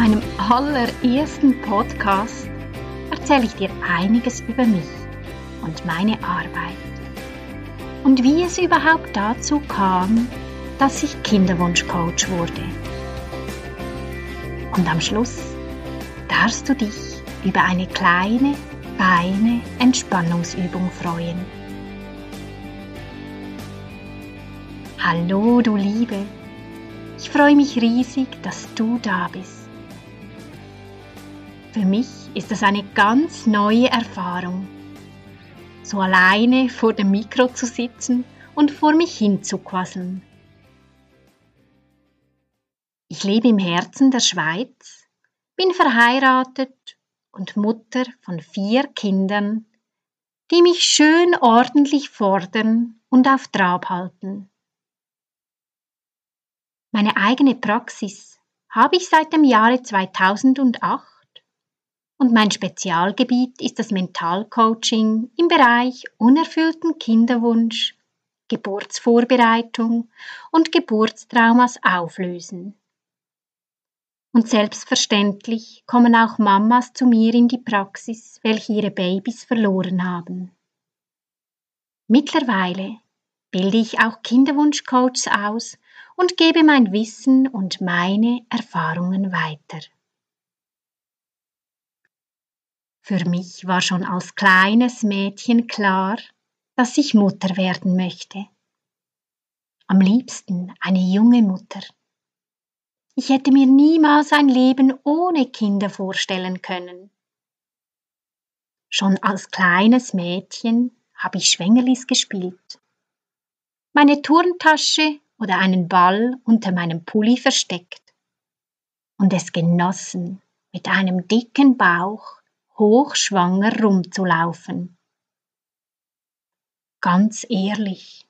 meinem allerersten Podcast erzähle ich dir einiges über mich und meine Arbeit und wie es überhaupt dazu kam, dass ich Kinderwunschcoach wurde. Und am Schluss darfst du dich über eine kleine, feine Entspannungsübung freuen. Hallo, du Liebe! Ich freue mich riesig, dass du da bist. Für mich ist das eine ganz neue Erfahrung, so alleine vor dem Mikro zu sitzen und vor mich hinzuquasseln. Ich lebe im Herzen der Schweiz, bin verheiratet und Mutter von vier Kindern, die mich schön ordentlich fordern und auf Trab halten. Meine eigene Praxis habe ich seit dem Jahre 2008 und mein Spezialgebiet ist das Mentalcoaching im Bereich unerfüllten Kinderwunsch, Geburtsvorbereitung und Geburtstraumas auflösen. Und selbstverständlich kommen auch Mamas zu mir in die Praxis, welche ihre Babys verloren haben. Mittlerweile bilde ich auch Kinderwunschcoaches aus und gebe mein Wissen und meine Erfahrungen weiter. Für mich war schon als kleines Mädchen klar, dass ich Mutter werden möchte. Am liebsten eine junge Mutter. Ich hätte mir niemals ein Leben ohne Kinder vorstellen können. Schon als kleines Mädchen habe ich Schwängerlis gespielt. Meine Turntasche oder einen Ball unter meinem Pulli versteckt und es genossen, mit einem dicken Bauch hochschwanger rumzulaufen. Ganz ehrlich,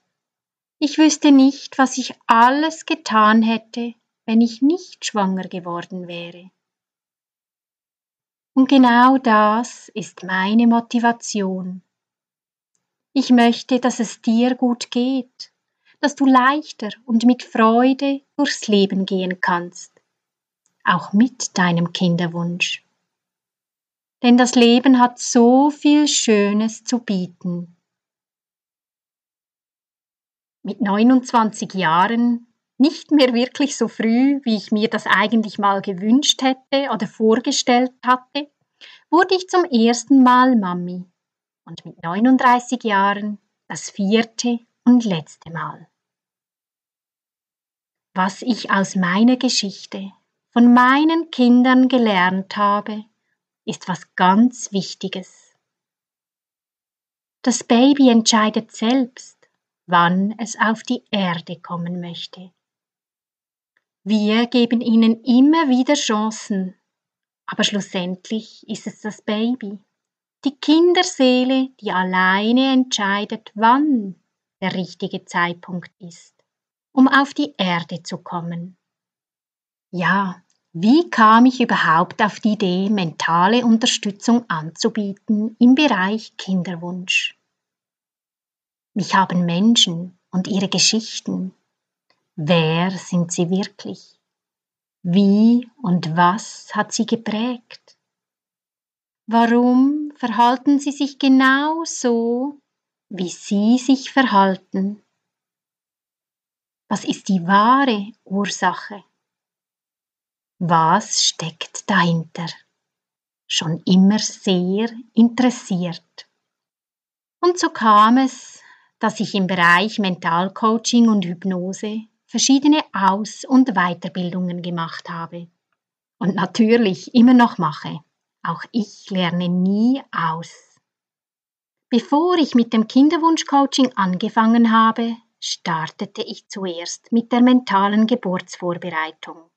ich wüsste nicht, was ich alles getan hätte, wenn ich nicht schwanger geworden wäre. Und genau das ist meine Motivation. Ich möchte, dass es dir gut geht, dass du leichter und mit Freude durchs Leben gehen kannst, auch mit deinem Kinderwunsch denn das Leben hat so viel Schönes zu bieten. Mit 29 Jahren, nicht mehr wirklich so früh, wie ich mir das eigentlich mal gewünscht hätte oder vorgestellt hatte, wurde ich zum ersten Mal Mami und mit 39 Jahren das vierte und letzte Mal. Was ich aus meiner Geschichte von meinen Kindern gelernt habe, ist was ganz Wichtiges. Das Baby entscheidet selbst, wann es auf die Erde kommen möchte. Wir geben ihnen immer wieder Chancen, aber schlussendlich ist es das Baby, die Kinderseele, die alleine entscheidet, wann der richtige Zeitpunkt ist, um auf die Erde zu kommen. Ja, wie kam ich überhaupt auf die Idee, mentale Unterstützung anzubieten im Bereich Kinderwunsch? Mich haben Menschen und ihre Geschichten. Wer sind sie wirklich? Wie und was hat sie geprägt? Warum verhalten sie sich genau so, wie sie sich verhalten? Was ist die wahre Ursache? Was steckt dahinter? Schon immer sehr interessiert. Und so kam es, dass ich im Bereich Mentalcoaching und Hypnose verschiedene Aus- und Weiterbildungen gemacht habe. Und natürlich immer noch mache. Auch ich lerne nie aus. Bevor ich mit dem Kinderwunschcoaching angefangen habe, startete ich zuerst mit der mentalen Geburtsvorbereitung.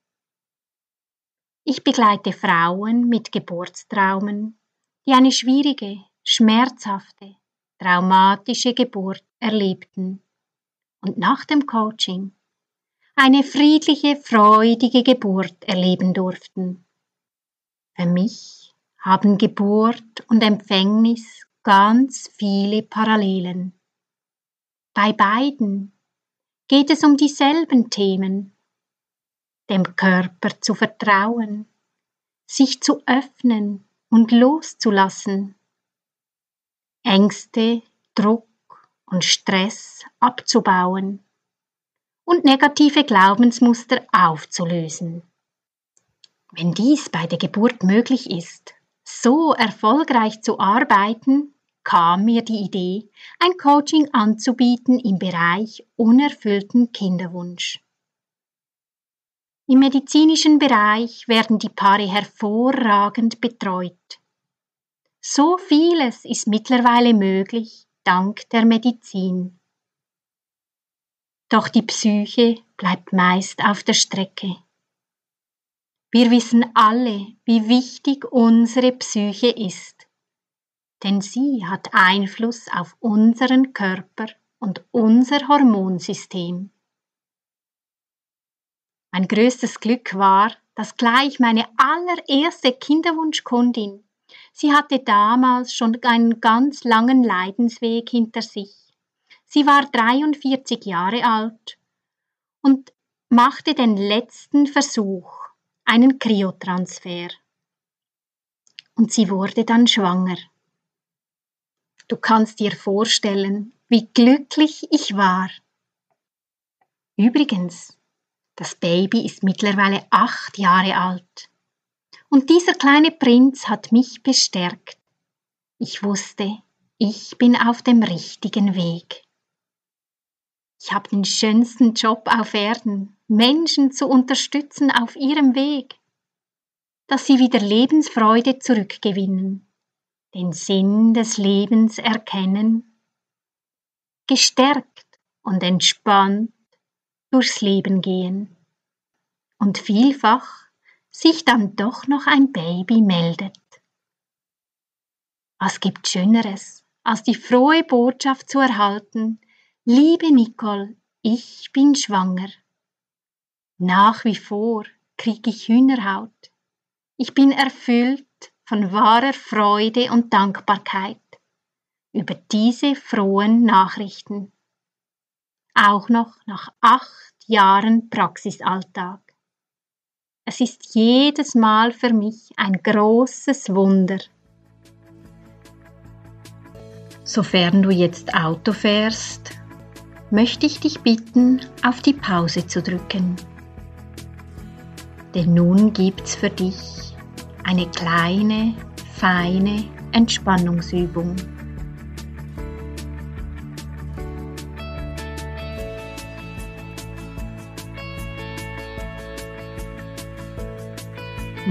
Ich begleite Frauen mit Geburtstraumen, die eine schwierige, schmerzhafte, traumatische Geburt erlebten und nach dem Coaching eine friedliche, freudige Geburt erleben durften. Für mich haben Geburt und Empfängnis ganz viele Parallelen. Bei beiden geht es um dieselben Themen, dem Körper zu vertrauen, sich zu öffnen und loszulassen, Ängste, Druck und Stress abzubauen und negative Glaubensmuster aufzulösen. Wenn dies bei der Geburt möglich ist, so erfolgreich zu arbeiten, kam mir die Idee, ein Coaching anzubieten im Bereich unerfüllten Kinderwunsch. Im medizinischen Bereich werden die Paare hervorragend betreut. So vieles ist mittlerweile möglich dank der Medizin. Doch die Psyche bleibt meist auf der Strecke. Wir wissen alle, wie wichtig unsere Psyche ist denn sie hat Einfluss auf unseren Körper und unser Hormonsystem. Mein größtes Glück war, dass gleich meine allererste Kinderwunschkundin, sie hatte damals schon einen ganz langen Leidensweg hinter sich. Sie war 43 Jahre alt und machte den letzten Versuch, einen Kryotransfer. Und sie wurde dann schwanger. Du kannst dir vorstellen, wie glücklich ich war. Übrigens, das Baby ist mittlerweile acht Jahre alt. Und dieser kleine Prinz hat mich bestärkt. Ich wusste, ich bin auf dem richtigen Weg. Ich habe den schönsten Job auf Erden, Menschen zu unterstützen auf ihrem Weg, dass sie wieder Lebensfreude zurückgewinnen den Sinn des Lebens erkennen, gestärkt und entspannt durchs Leben gehen und vielfach sich dann doch noch ein Baby meldet. Was gibt Schöneres, als die frohe Botschaft zu erhalten, liebe Nicole, ich bin schwanger. Nach wie vor krieg ich Hühnerhaut. Ich bin erfüllt von wahrer Freude und Dankbarkeit über diese frohen Nachrichten. Auch noch nach acht Jahren Praxisalltag. Es ist jedes Mal für mich ein großes Wunder. Sofern du jetzt Auto fährst, möchte ich dich bitten, auf die Pause zu drücken. Denn nun gibt's für dich eine kleine, feine Entspannungsübung.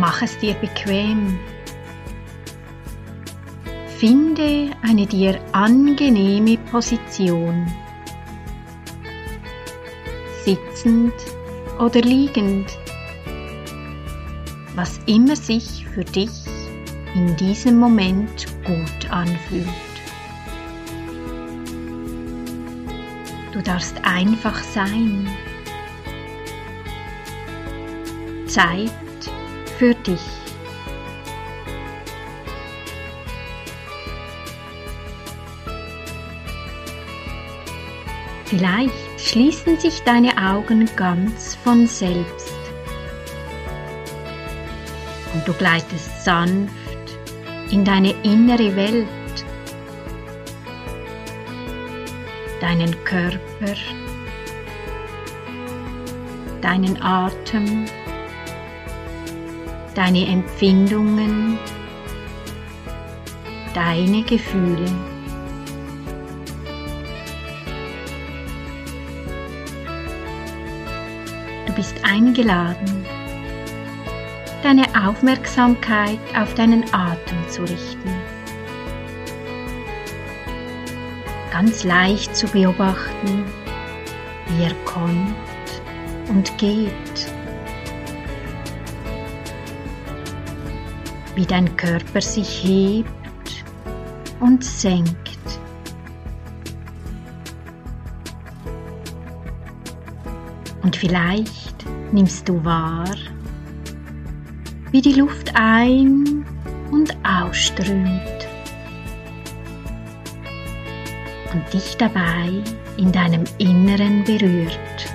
Mach es dir bequem. Finde eine dir angenehme Position. Sitzend oder liegend was immer sich für dich in diesem Moment gut anfühlt. Du darfst einfach sein. Zeit für dich. Vielleicht schließen sich deine Augen ganz von selbst. Und du gleitest sanft in deine innere Welt, deinen Körper, deinen Atem, deine Empfindungen, deine Gefühle. Du bist eingeladen, deine Aufmerksamkeit auf deinen Atem zu richten. Ganz leicht zu beobachten, wie er kommt und geht. Wie dein Körper sich hebt und senkt. Und vielleicht nimmst du wahr, wie die Luft ein- und ausströmt und dich dabei in deinem Inneren berührt.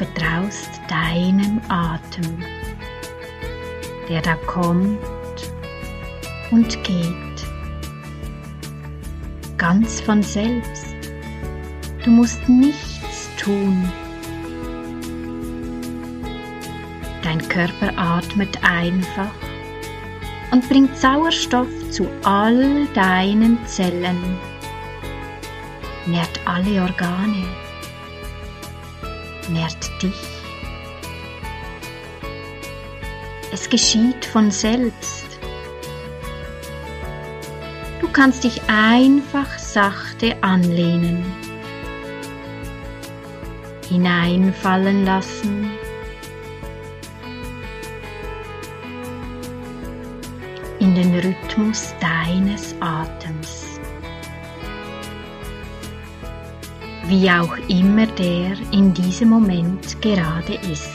Vertraust deinem Atem, der da kommt und geht, ganz von selbst. Du musst nichts tun. Dein Körper atmet einfach und bringt Sauerstoff zu all deinen Zellen, nährt alle Organe, nährt dich. Es geschieht von selbst. Du kannst dich einfach sachte anlehnen, hineinfallen lassen in den Rhythmus deines Atems. Wie auch immer der in diesem Moment gerade ist.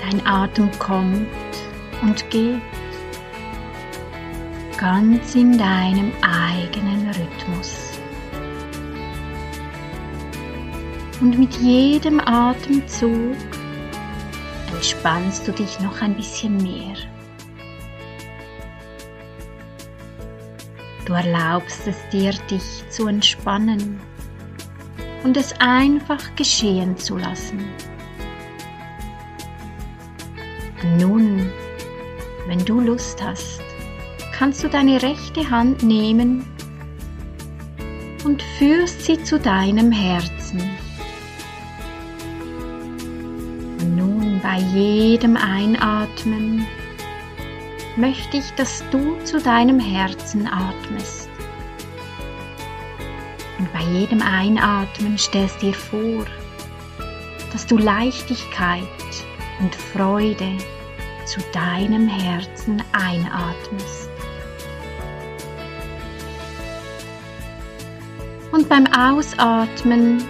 Dein Atem kommt und geht ganz in deinem eigenen Rhythmus. Und mit jedem Atemzug entspannst du dich noch ein bisschen mehr. Du erlaubst es dir, dich zu entspannen und es einfach geschehen zu lassen. Nun, wenn du Lust hast, kannst du deine rechte Hand nehmen und führst sie zu deinem Herzen. Nun bei jedem Einatmen möchte ich, dass du zu deinem Herzen atmest. Und bei jedem Einatmen stellst dir vor, dass du Leichtigkeit und Freude zu deinem Herzen einatmest. Und beim Ausatmen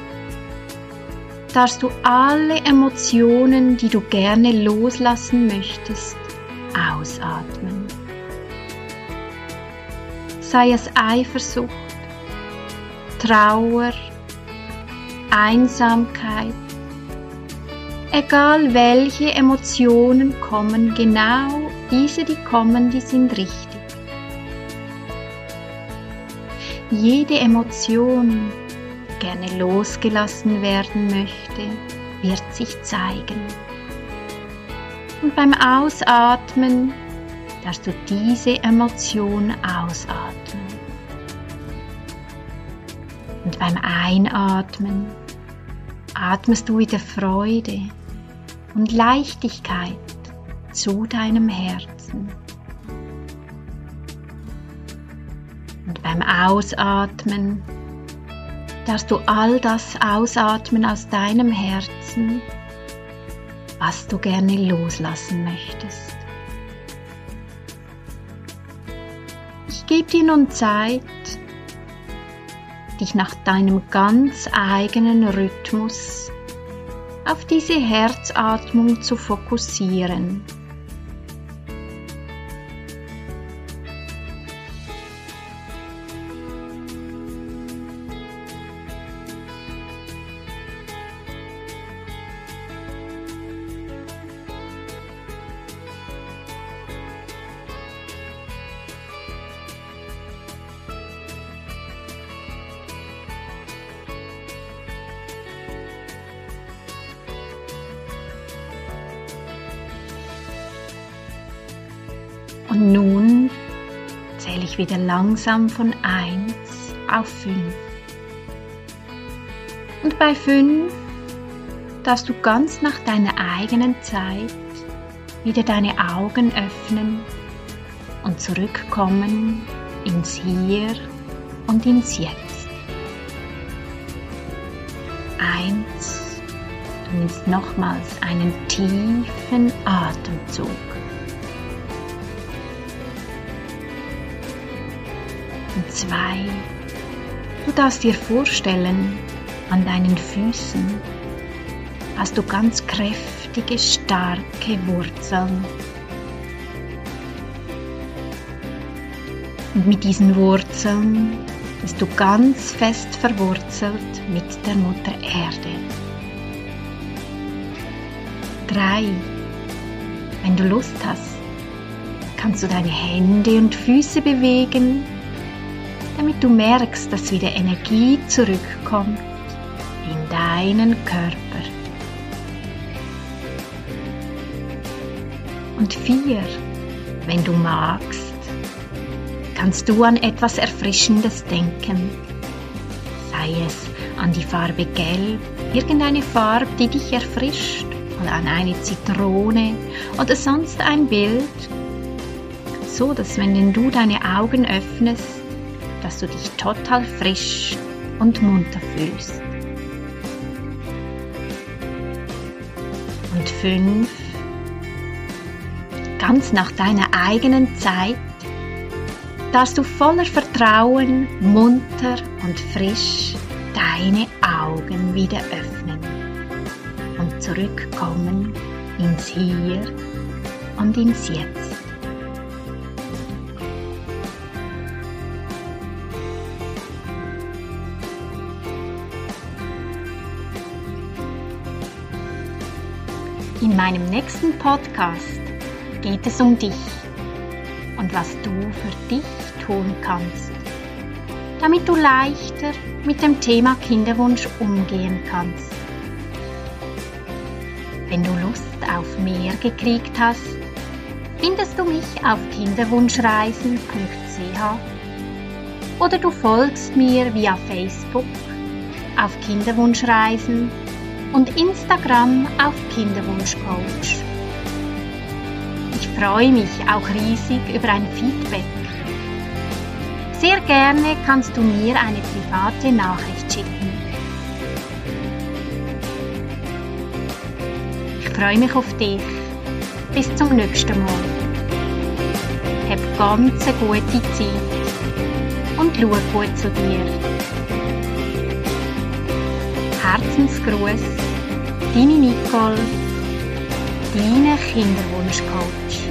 darfst du alle Emotionen, die du gerne loslassen möchtest, ausatmen. Sei es Eifersucht, Trauer, Einsamkeit, egal welche Emotionen kommen, genau diese, die kommen, die sind richtig. Jede Emotion, gerne losgelassen werden möchte, wird sich zeigen. Und beim Ausatmen darfst du diese Emotion ausatmen. Und beim Einatmen atmest du wieder Freude und Leichtigkeit zu deinem Herzen. Und beim Ausatmen darfst du all das ausatmen aus deinem Herzen, was du gerne loslassen möchtest. Ich gebe dir nun Zeit, dich nach deinem ganz eigenen Rhythmus auf diese Herzatmung zu fokussieren. Und nun zähle ich wieder langsam von 1 auf 5. Und bei 5 darfst du ganz nach deiner eigenen Zeit wieder deine Augen öffnen und zurückkommen ins Hier und ins Jetzt. Eins, du nimmst nochmals einen tiefen Atemzug. Und zwei, du darfst dir vorstellen, an deinen Füßen hast du ganz kräftige, starke Wurzeln. Und mit diesen Wurzeln bist du ganz fest verwurzelt mit der Mutter Erde. Drei. Wenn du Lust hast, kannst du deine Hände und Füße bewegen, damit du merkst, dass wieder Energie zurückkommt in deinen Körper. Und vier, wenn du magst, kannst du an etwas Erfrischendes denken. Sei es an die Farbe Gelb, irgendeine Farbe, die dich erfrischt, oder an eine Zitrone oder sonst ein Bild, so dass wenn du deine Augen öffnest, du dich total frisch und munter fühlst. Und fünf, ganz nach deiner eigenen Zeit, darfst du voller Vertrauen, munter und frisch deine Augen wieder öffnen und zurückkommen ins Hier und ins Jetzt. In meinem nächsten Podcast geht es um dich und was du für dich tun kannst, damit du leichter mit dem Thema Kinderwunsch umgehen kannst. Wenn du Lust auf mehr gekriegt hast, findest du mich auf kinderwunschreisen.ch oder du folgst mir via Facebook auf Kinderwunschreisen und Instagram auf Kinderwunschcoach. Ich freue mich auch riesig über ein Feedback. Sehr gerne kannst du mir eine private Nachricht schicken. Ich freue mich auf dich. Bis zum nächsten Mal. Hab ganz eine gute Zeit und schau gut zu dir. Herzensgruß, deine Nicole, deine Kinderwunschcoach.